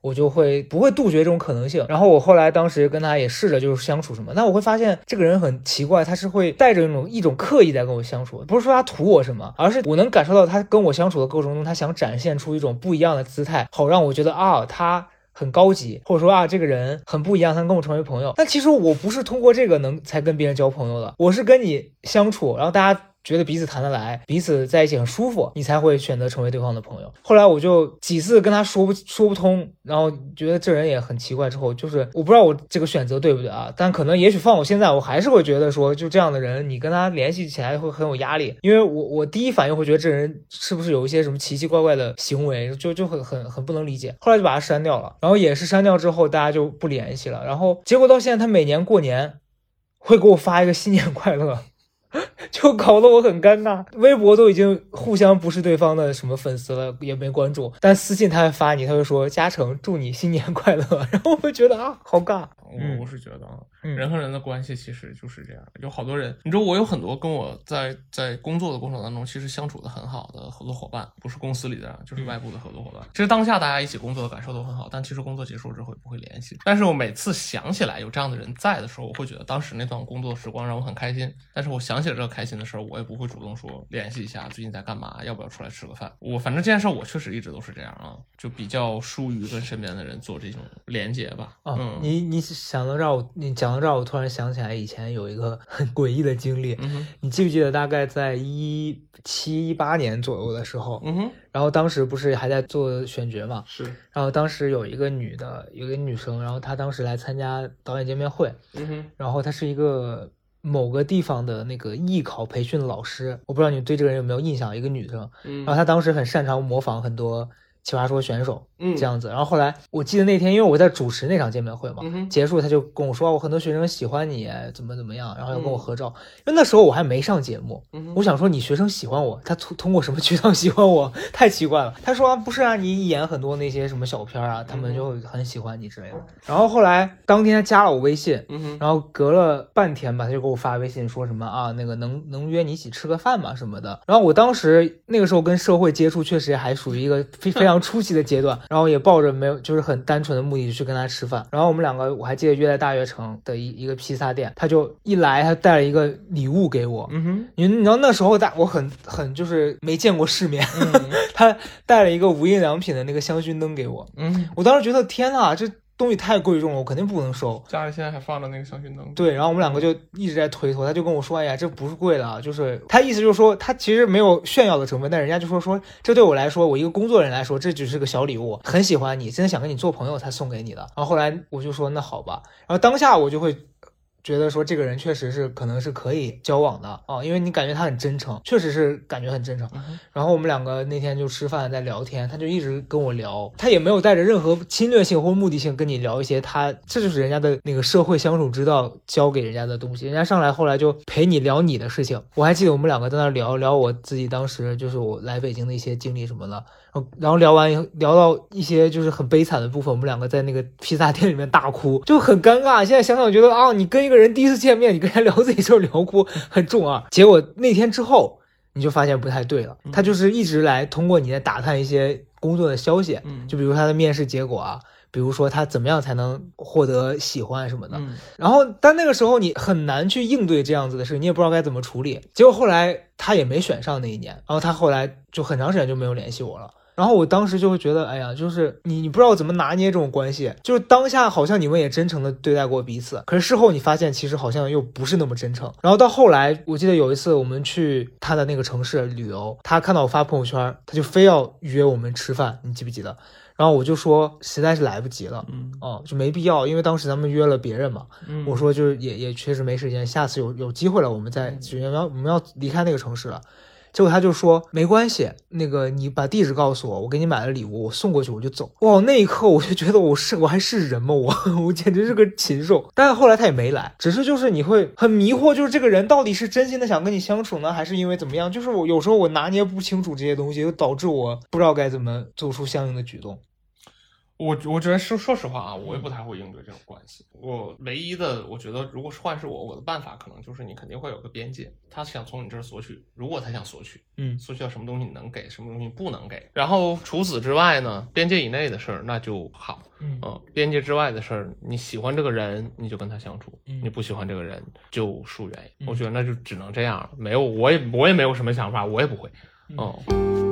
我就会不会杜绝这种可能性。然后我后来当时跟他也试着就是相处什么，那我会发现这个人很奇怪，他是会带着一种一种刻意在跟我相处，不是说他图我什么，而是我能感受到他跟我相处的过程中，他想展现出一种不一样的姿态，好让我觉得啊他。很高级，或者说啊，这个人很不一样，他跟我成为朋友。但其实我不是通过这个能才跟别人交朋友的，我是跟你相处，然后大家觉得彼此谈得来，彼此在一起很舒服，你才会选择成为对方的朋友。后来我就几次跟他说不说不通，然后觉得这人也很奇怪，之后就是我不知道我这个选择对不对啊，但可能也许放我现在，我还是会觉得说，就这样的人，你跟他联系起来会很有压力，因为我我第一反应会觉得这人是不是有一些什么奇奇怪怪的行为，就就很很很不能理解。后来就把他删掉了，然后也是删掉之后，大家就不联系了，然后结果到现在，他每年过年会给我发一个新年快乐。(laughs) 就搞得我很尴尬，微博都已经互相不是对方的什么粉丝了，也没关注，但私信他会发你，他会说嘉诚祝你新年快乐，(laughs) 然后我会觉得啊，好尬。嗯我我是觉得啊，嗯人和人的关系其实就是这样。有好多人，你知道，我有很多跟我在在工作的过程当中，其实相处的很好的合作伙伴，不是公司里的，就是外部的合作伙伴。其实当下大家一起工作的感受都很好，但其实工作结束之后也不会联系。但是我每次想起来有这样的人在的时候，我会觉得当时那段工作时光让我很开心。但是我想起了这个开心的事儿，我也不会主动说联系一下最近在干嘛，要不要出来吃个饭。我反正这件事儿我确实一直都是这样啊，就比较疏于跟身边的人做这种连接吧。啊，嗯，你你想到这儿，我你讲到这儿，我突然想起来以前有一个很诡异的经历，嗯，你记不记得大概在一七一八年左右的时候，嗯哼，然后当时不是还在做选角嘛，是，然后当时有一个女的，有一个女生，然后她当时来参加导演见面会，嗯哼，然后她是一个某个地方的那个艺考培训老师，我不知道你对这个人有没有印象，一个女生，嗯。然后她当时很擅长模仿很多奇葩说选手，嗯这样子。然后后来我记得那天，因为我在主持那场见面会嘛，嗯结束他就跟我说，啊我很多学生喜欢你，怎么怎么样，然后要跟我嗯合照。因为那时候我还没上节目，嗯我想说你学生喜欢我，他通通过什么渠道喜欢我？太奇怪了。他说、啊、不是啊，你演很多那些什么小片啊，他们就很喜欢你之类的。然后后来当天他加了我微信，嗯，然后隔了半天吧，他就给我发微信说什么啊，那个能能约你一起吃个饭吗什么的。然后我当时那个时候跟社会接触确实还属于一个非非常 (laughs) 常初期的阶段，然后也抱着没有就是很单纯的目的去跟他吃饭。然后我们两个我还记得约在大悦城的一一个披萨店，他就一来他带了一个礼物给我，嗯哼，你你知道那时候大我很很就是没见过世面，嗯。(laughs) 他带了一个无印良品的那个香薰灯给我，嗯，我当时觉得天呐，这东西太贵重了，我肯定不能收。家里现在还放着那个香薰灯。对，然后我们两个就一直在推脱，他就跟我说：“哎呀，这不是贵的啊，就是他意思就是说，他其实没有炫耀的成分，但人家就说说这对我来说，我一个工作人来说，这只是个小礼物，很喜欢你，真的想跟你做朋友才送给你的。”然后后来我就说那好吧，然后当下我就会。觉得说这个人确实是可能是可以交往的啊，因为你感觉他很真诚，确实是感觉很真诚。然后我们两个那天就吃饭在聊天，他就一直跟我聊，他也没有带着任何侵略性或目的性跟你聊一些他这就是人家的那个社会相处之道教给人家的东西。人家上来后来就陪你聊你的事情，我还记得我们两个在那聊聊我自己当时就是我来北京的一些经历什么的。然后聊完以后聊到一些就是很悲惨的部分，我们两个在那个披萨店里面大哭，就很尴尬。现在想想觉得啊，你跟一个人第一次见面，你跟他聊自己事儿聊哭，很重啊。结果那天之后，你就发现不太对了。他就是一直来通过你在打探一些工作的消息，嗯就比如他的面试结果啊，比如说他怎么样才能获得喜欢什么的。嗯然后，但那个时候你很难去应对这样子的事，你也不知道该怎么处理。结果后来他也没选上那一年，然后他后来就很长时间就没有联系我了。然后我当时就会觉得，哎呀，就是你，你不知道怎么拿捏这种关系。就是当下好像你们也真诚的对待过彼此，可是事后你发现其实好像又不是那么真诚。然后到后来，我记得有一次我们去他的那个城市旅游，他看到我发朋友圈，他就非要约我们吃饭，你记不记得？然后我就说实在是来不及了，嗯哦，就没必要，因为当时咱们约了别人嘛。嗯，我说就是也也确实没时间，下次有有机会了，我们再就要我们要离开那个城市了。结果他就说没关系，那个你把地址告诉我，我给你买了礼物，我送过去我就走。哇，那一刻我就觉得我是我还是人吗？我 (laughs) 我简直是个禽兽。但是后来他也没来，只是就是你会很迷惑，就是这个人到底是真心的想跟你相处呢，还是因为怎么样？就是我有时候我拿捏不清楚这些东西，就导致我不知道该怎么做出相应的举动。我我觉得说说实话啊，我也不太会应对这种关系。我唯一的，我觉得如果是换是我，我的办法可能就是你肯定会有个边界，他想从你这儿索取，如果他想索取，嗯索取到什么东西你能给，什么东西不能给。然后除此之外呢，边界以内的事儿那就好，嗯嗯，边界之外的事儿，你喜欢这个人你就跟他相处，嗯你不喜欢这个人就疏远。嗯我觉得那就只能这样了，没有我也我也没有什么想法，我也不会，嗯。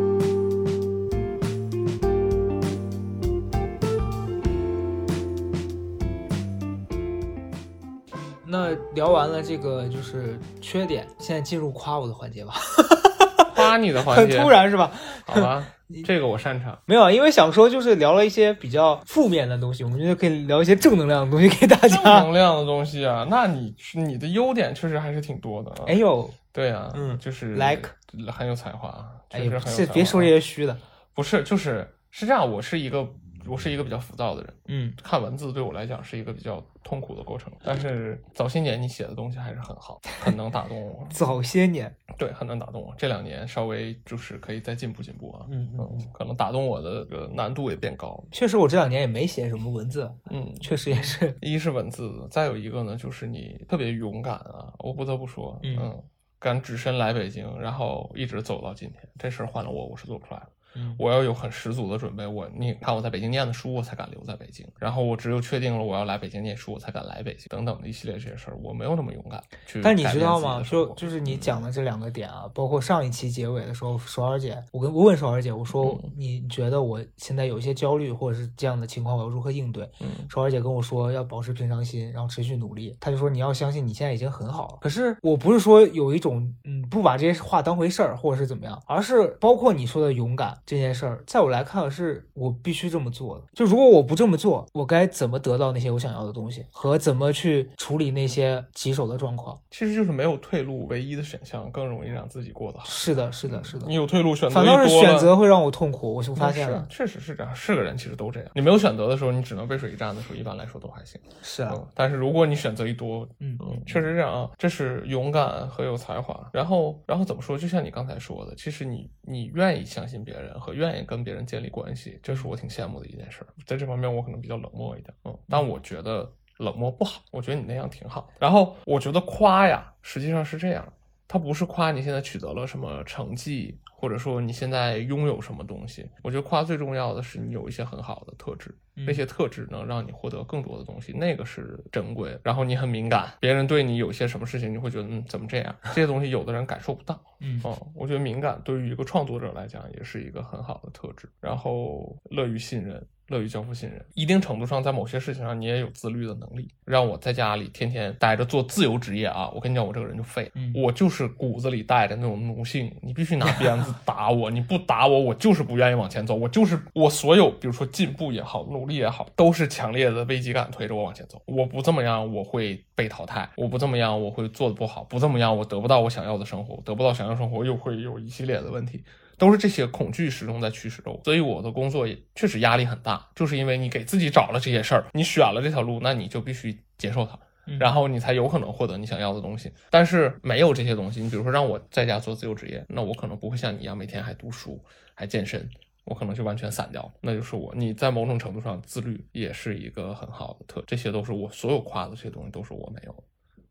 那聊完了这个就是缺点，现在进入夸我的环节吧。(laughs) 夸你的环节很，突然是吧？好吧，(laughs) 这个我擅长。没有，啊，因为想说就是聊了一些比较负面的东西，我们觉得可以聊一些正能量的东西给大家正。能量的东西啊，那你你的优点确实还是挺多的啊。哎呦，对啊，嗯就是 like 很有才华，确实很有才华。是别说这些虚的。不是，就是是这样，我是一个我是一个比较浮躁的人，嗯看文字对我来讲是一个比较痛苦的过程。但是早些年你写的东西还是很好，很能打动我，(laughs) 早些年，对，很能打动我。这两年稍微就是可以再进步进步啊，嗯嗯嗯，可能打动我的这个难度也变高，确实我这两年也没写什么文字，嗯，确实也是。一是文字，再有一个呢，就是你特别勇敢啊！我不得不说，嗯敢只身来北京，然后一直走到今天，这事儿换了我，我是做不出来的。嗯我要有很十足的准备，我你看我在北京念的书，我才敢留在北京。然后我只有确定了我要来北京念书，我才敢来北京，等等的一系列这些事儿，我没有那么勇敢去。但你知道吗？就就是你讲的这两个点啊，包括上一期结尾的时候，首尔姐，我跟我问首尔姐，我说嗯你觉得我现在有一些焦虑或者是这样的情况，我要如何应对？嗯首尔姐跟我说要保持平常心，然后持续努力。她就说你要相信你现在已经很好了。可是我不是说有一种嗯不把这些话当回事儿，或者是怎么样，而是包括你说的勇敢这件事儿，在我来看是我必须这么做的。就如果我不这么做，我该怎么得到那些我想要的东西，和怎么去处理那些棘手的状况？其实就是没有退路，唯一的选项更容易让自己过得好。是的，是的，是的你。有退路选择反倒是选择会让我痛苦，我就发现了。确实是这样，是个人其实都这样。你没有选择的时候，你只能背水一战的时候，一般来说都还行。是啊，嗯，但是如果你选择一多，嗯嗯，确实这样啊，这是勇敢和有才华。然后，然后怎么说？就像你刚才说的，其实你你愿意相信别人和愿意跟别人建立关系，这是我挺羡慕的一件事。在这方面，我可能比较冷漠一点，嗯，但我觉得冷漠不好，我觉得你那样挺好。然后，我觉得夸呀，实际上是这样。它不是夸你现在取得了什么成绩，或者说你现在拥有什么东西。我觉得夸最重要的是你有一些很好的特质，那些特质能让你获得更多的东西，那个是珍贵。然后你很敏感，别人对你有些什么事情，你会觉得嗯怎么这样？这些东西有的人感受不到。(laughs) 嗯哦，我觉得敏感对于一个创作者来讲也是一个很好的特质。然后乐于信任。乐于交付信任，一定程度上，在某些事情上你也有自律的能力。让我在家里天天待着做自由职业啊，我跟你讲，我这个人就废，我就是骨子里带着那种奴性，你必须拿鞭子打我，你不打我，我就是不愿意往前走，我就是我所有，比如说进步也好，努力也好，都是强烈的危机感推着我往前走。我不这么样，我会被淘汰；我不这么样，我会做的不好；不这么样，我得不到我想要的生活，得不到想要生活，又会有一系列的问题。都是这些恐惧始终在驱使着我，所以我的工作也确实压力很大，就是因为你给自己找了这些事儿，你选了这条路，那你就必须接受它，然后你才有可能获得你想要的东西。但是没有这些东西，你比如说让我在家做自由职业，那我可能不会像你一样每天还读书还健身，我可能就完全散掉了。那就是我，你在某种程度上自律也是一个很好的特，这些都是我所有夸的这些东西都是我没有的。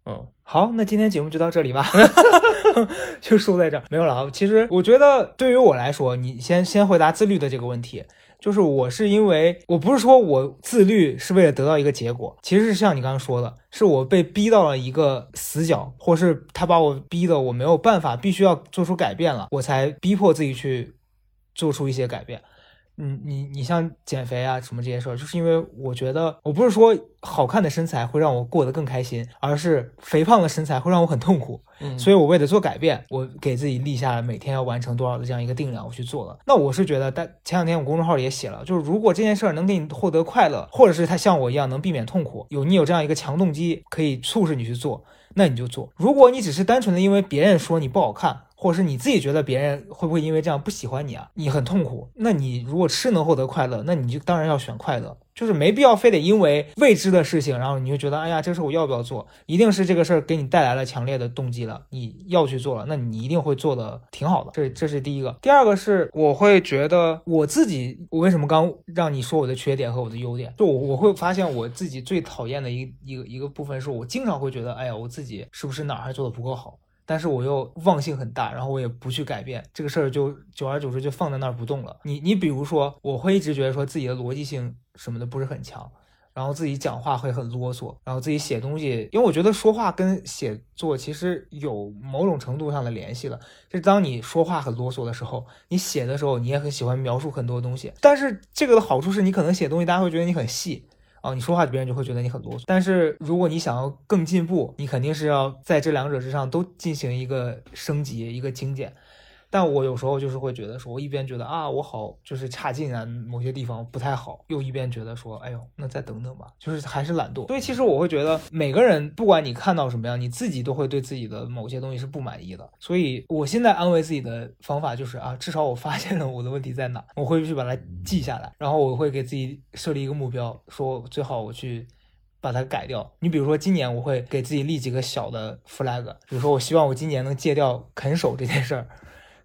嗯，好，那今天节目就到这里吧，(laughs) 就说在这儿没有了。其实我觉得对于我来说，你先先回答自律的这个问题，就是我是因为我不是说我自律是为了得到一个结果，其实是像你刚刚说的，是我被逼到了一个死角，或是他把我逼的我没有办法，必须要做出改变了，我才逼迫自己去做出一些改变。你你你像减肥啊什么这些事儿，就是因为我觉得我不是说好看的身材会让我过得更开心，而是肥胖的身材会让我很痛苦。嗯，所以我为了做改变，我给自己立下了每天要完成多少的这样一个定量，我去做了。那我是觉得，但前两天我公众号里也写了，就是如果这件事儿能给你获得快乐，或者是他像我一样能避免痛苦，有你有这样一个强动机可以促使你去做，那你就做。如果你只是单纯的因为别人说你不好看。或者是你自己觉得别人会不会因为这样不喜欢你啊？你很痛苦。那你如果吃能获得快乐，那你就当然要选快乐，就是没必要非得因为未知的事情，然后你就觉得哎呀，这事我要不要做？一定是这个事儿给你带来了强烈的动机了，你要去做了，那你一定会做的挺好的。这这是第一个。第二个是我会觉得我自己，我为什么刚让你说我的缺点和我的优点？就我我会发现我自己最讨厌的一一个一个部分是我经常会觉得，哎呀，我自己是不是哪儿还做的不够好？但是我又忘性很大，然后我也不去改变这个事儿，就久而久之就放在那儿不动了。你你比如说，我会一直觉得说自己的逻辑性什么的不是很强，然后自己讲话会很啰嗦，然后自己写东西，因为我觉得说话跟写作其实有某种程度上的联系了。就是当你说话很啰嗦的时候，你写的时候你也很喜欢描述很多东西。但是这个的好处是你可能写东西，大家会觉得你很细。哦，你说话别人就会觉得你很啰嗦。但是如果你想要更进步，你肯定是要在这两者之上都进行一个升级、一个精简。但我有时候就是会觉得说，我一边觉得啊我好就是差劲啊，某些地方不太好，又一边觉得说，哎呦，那再等等吧，就是还是懒惰。所以其实我会觉得，每个人不管你看到什么样，你自己都会对自己的某些东西是不满意的。所以我现在安慰自己的方法就是啊，至少我发现了我的问题在哪，我会去把它记下来，然后我会给自己设立一个目标，说最好我去把它改掉。你比如说今年我会给自己立几个小的 flag，比如说我希望我今年能戒掉啃手这件事儿。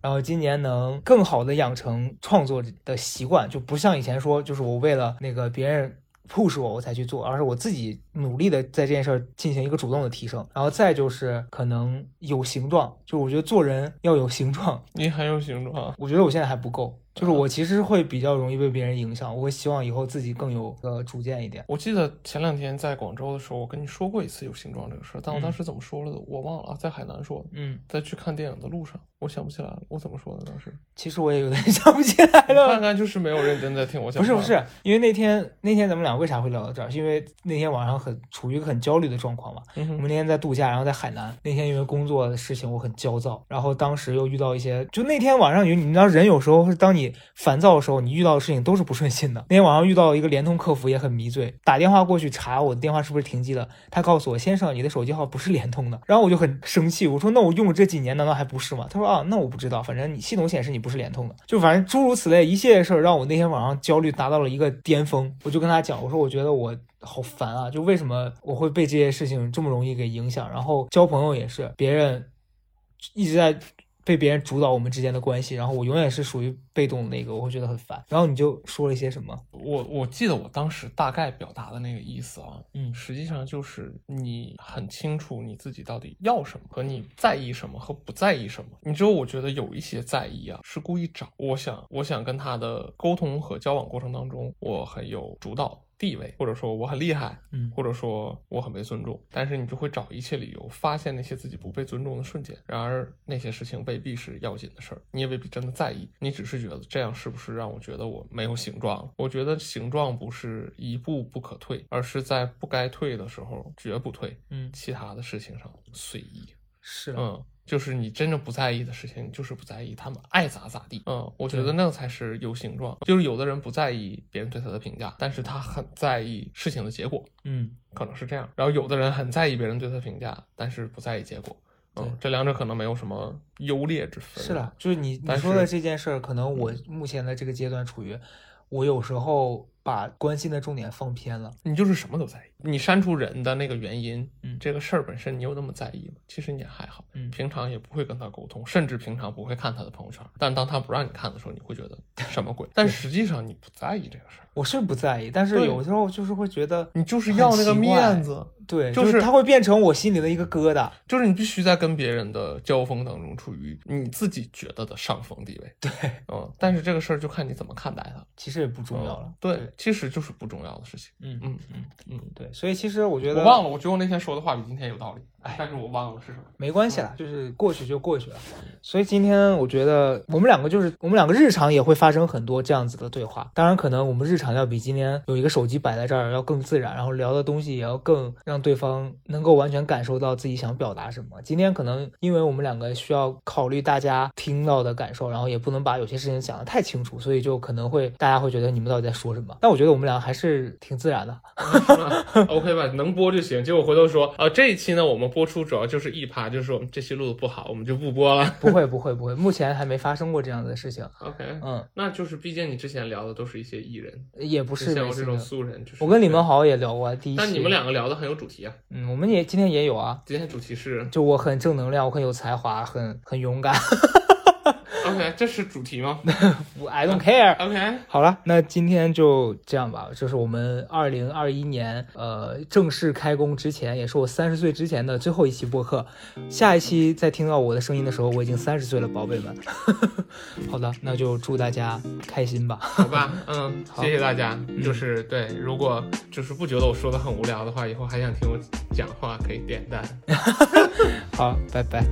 然后今年能更好的养成创作的习惯，就不像以前说，就是我为了那个别人 push 我我才去做，而是我自己努力的在这件事儿进行一个主动的提升。然后再就是可能有形状，就我觉得做人要有形状。(laughs) 你很有形状，我觉得我现在还不够。就是我其实会比较容易被别人影响，我会希望以后自己更有呃主见一点。我记得前两天在广州的时候，我跟你说过一次有形状这个事儿，但我当时怎么说了的我忘了啊，在海南说的。嗯，在去看电影的路上，我想不起来了，我怎么说的当时？其实我也有点 (laughs) 想不起来了。看看就是没有认真在听我讲。不是不是，因为那天那天咱们俩为啥会聊到这儿？是因为那天晚上很处于一个很焦虑的状况嘛。嗯我们那天在度假，然后在海南。那天因为工作的事情我很焦躁，然后当时又遇到一些，就那天晚上有你知道人有时候是当你烦躁的。时候你遇到的事情都是不顺心的。那天晚上遇到一个联通客服也很迷醉，打电话过去查我的电话是不是停机了。他告诉我，先生，你的手机号不是联通的。然后我就很生气，我说那我用了这几年难道还不是吗？他说啊，那我不知道，反正你系统显示你不是联通的。就反正诸如此类一系列事儿，让我那天晚上焦虑达到了一个巅峰。我就跟他讲，我说我觉得我好烦啊，就为什么我会被这些事情这么容易给影响？然后交朋友也是，别人一直在被别人主导我们之间的关系，然后我永远是属于。被动的那个，我会觉得很烦。然后你就说了一些什么？我我记得我当时大概表达的那个意思啊，嗯实际上就是你很清楚你自己到底要什么，和你在意什么和不在意什么。你知道，我觉得有一些在意啊，是故意找。我想，我想跟他的沟通和交往过程当中，我很有主导地位，或者说我很厉害，嗯或者说我很被尊重，但是你就会找一切理由发现那些自己不被尊重的瞬间。然而那些事情未必是要紧的事儿，你也未必真的在意，你只是觉得这样是不是让我觉得我没有形状了？我觉得形状不是一步不可退，而是在不该退的时候绝不退。嗯，其他的事情上随意。是，嗯，就是你真正不在意的事情，就是不在意，他们爱咋咋地。嗯，我觉得那才是有形状。就是有的人不在意别人对他的评价，但是他很在意事情的结果，嗯可能是这样。然后有的人很在意别人对他的评价，但是不在意结果。对嗯，这两者可能没有什么优劣之分。是的，，就是你你说的这件事儿，可能我目前的这个阶段处于，我有时候把关心的重点放偏了。你就是什么都在意。你删除人的那个原因，嗯这个事儿本身你有那么在意吗？其实你也还好，嗯平常也不会跟他沟通，甚至平常不会看他的朋友圈。但当他不让你看的时候，你会觉得 (laughs) 什么鬼？但实际上你不在意这个事儿，我是不在意，但是有时候就是会觉得，你就是要那个面子，对，就就是他会变成我心里的一个疙瘩。就是你必须在跟别人的交锋当中处于你自己觉得的上风地位。对，嗯，但是这个事儿就看你怎么看待它。其实也不重要了嗯。对，其实就是不重要的事情。嗯嗯嗯嗯，对，所以其实我觉得我忘了，我觉得我那天说的话比今天有道理，哎但是我忘了是什么。没关系啦，就是过去就过去了。所以今天我觉得我们两个就是我们两个日常也会发生很多这样子的对话，当然可能我们日常要比今天有一个手机摆在这儿要更自然，然后聊的东西也要更让对方能够完全感受到自己想表达什么。今天可能因为我们两个需要考虑大家听到的感受，然后也不能把有些事情讲得太清楚，所以就可能会大家会觉得你们到底在说什么。但我觉得我们俩还是挺自然的。(laughs) (laughs) OK 吧，能播就行。结果回头说，啊，这一期呢，我们播出主要就是一趴，就是说我们这期录的不好，我们就不播了。(laughs) 不会不会不会，目前还没发生过这样的事情。OK，嗯，那就是毕竟你之前聊的都是一些艺人，也不是像我这种素人，就是我跟李梦，豪也聊过啊第一期，但你们两个聊的很有主题啊。嗯，我们也今天也有啊，今天主题是就我很正能量，我很有才华，很很勇敢 (laughs) OK，这是主题吗我，(laughs) I don't care。？OK，好了，那今天就这样吧，这是我们二零二一年呃正式开工之前，也是我三十岁之前的最后一期播客。下一期再听到我的声音的时候，我已经三十岁了，宝贝们。(laughs) 好的，那就祝大家开心吧。好吧，(laughs) 嗯，好谢谢大家。就是对，如果就是不觉得我说的很无聊的话，以后还想听我讲话，可以点赞。好，拜拜。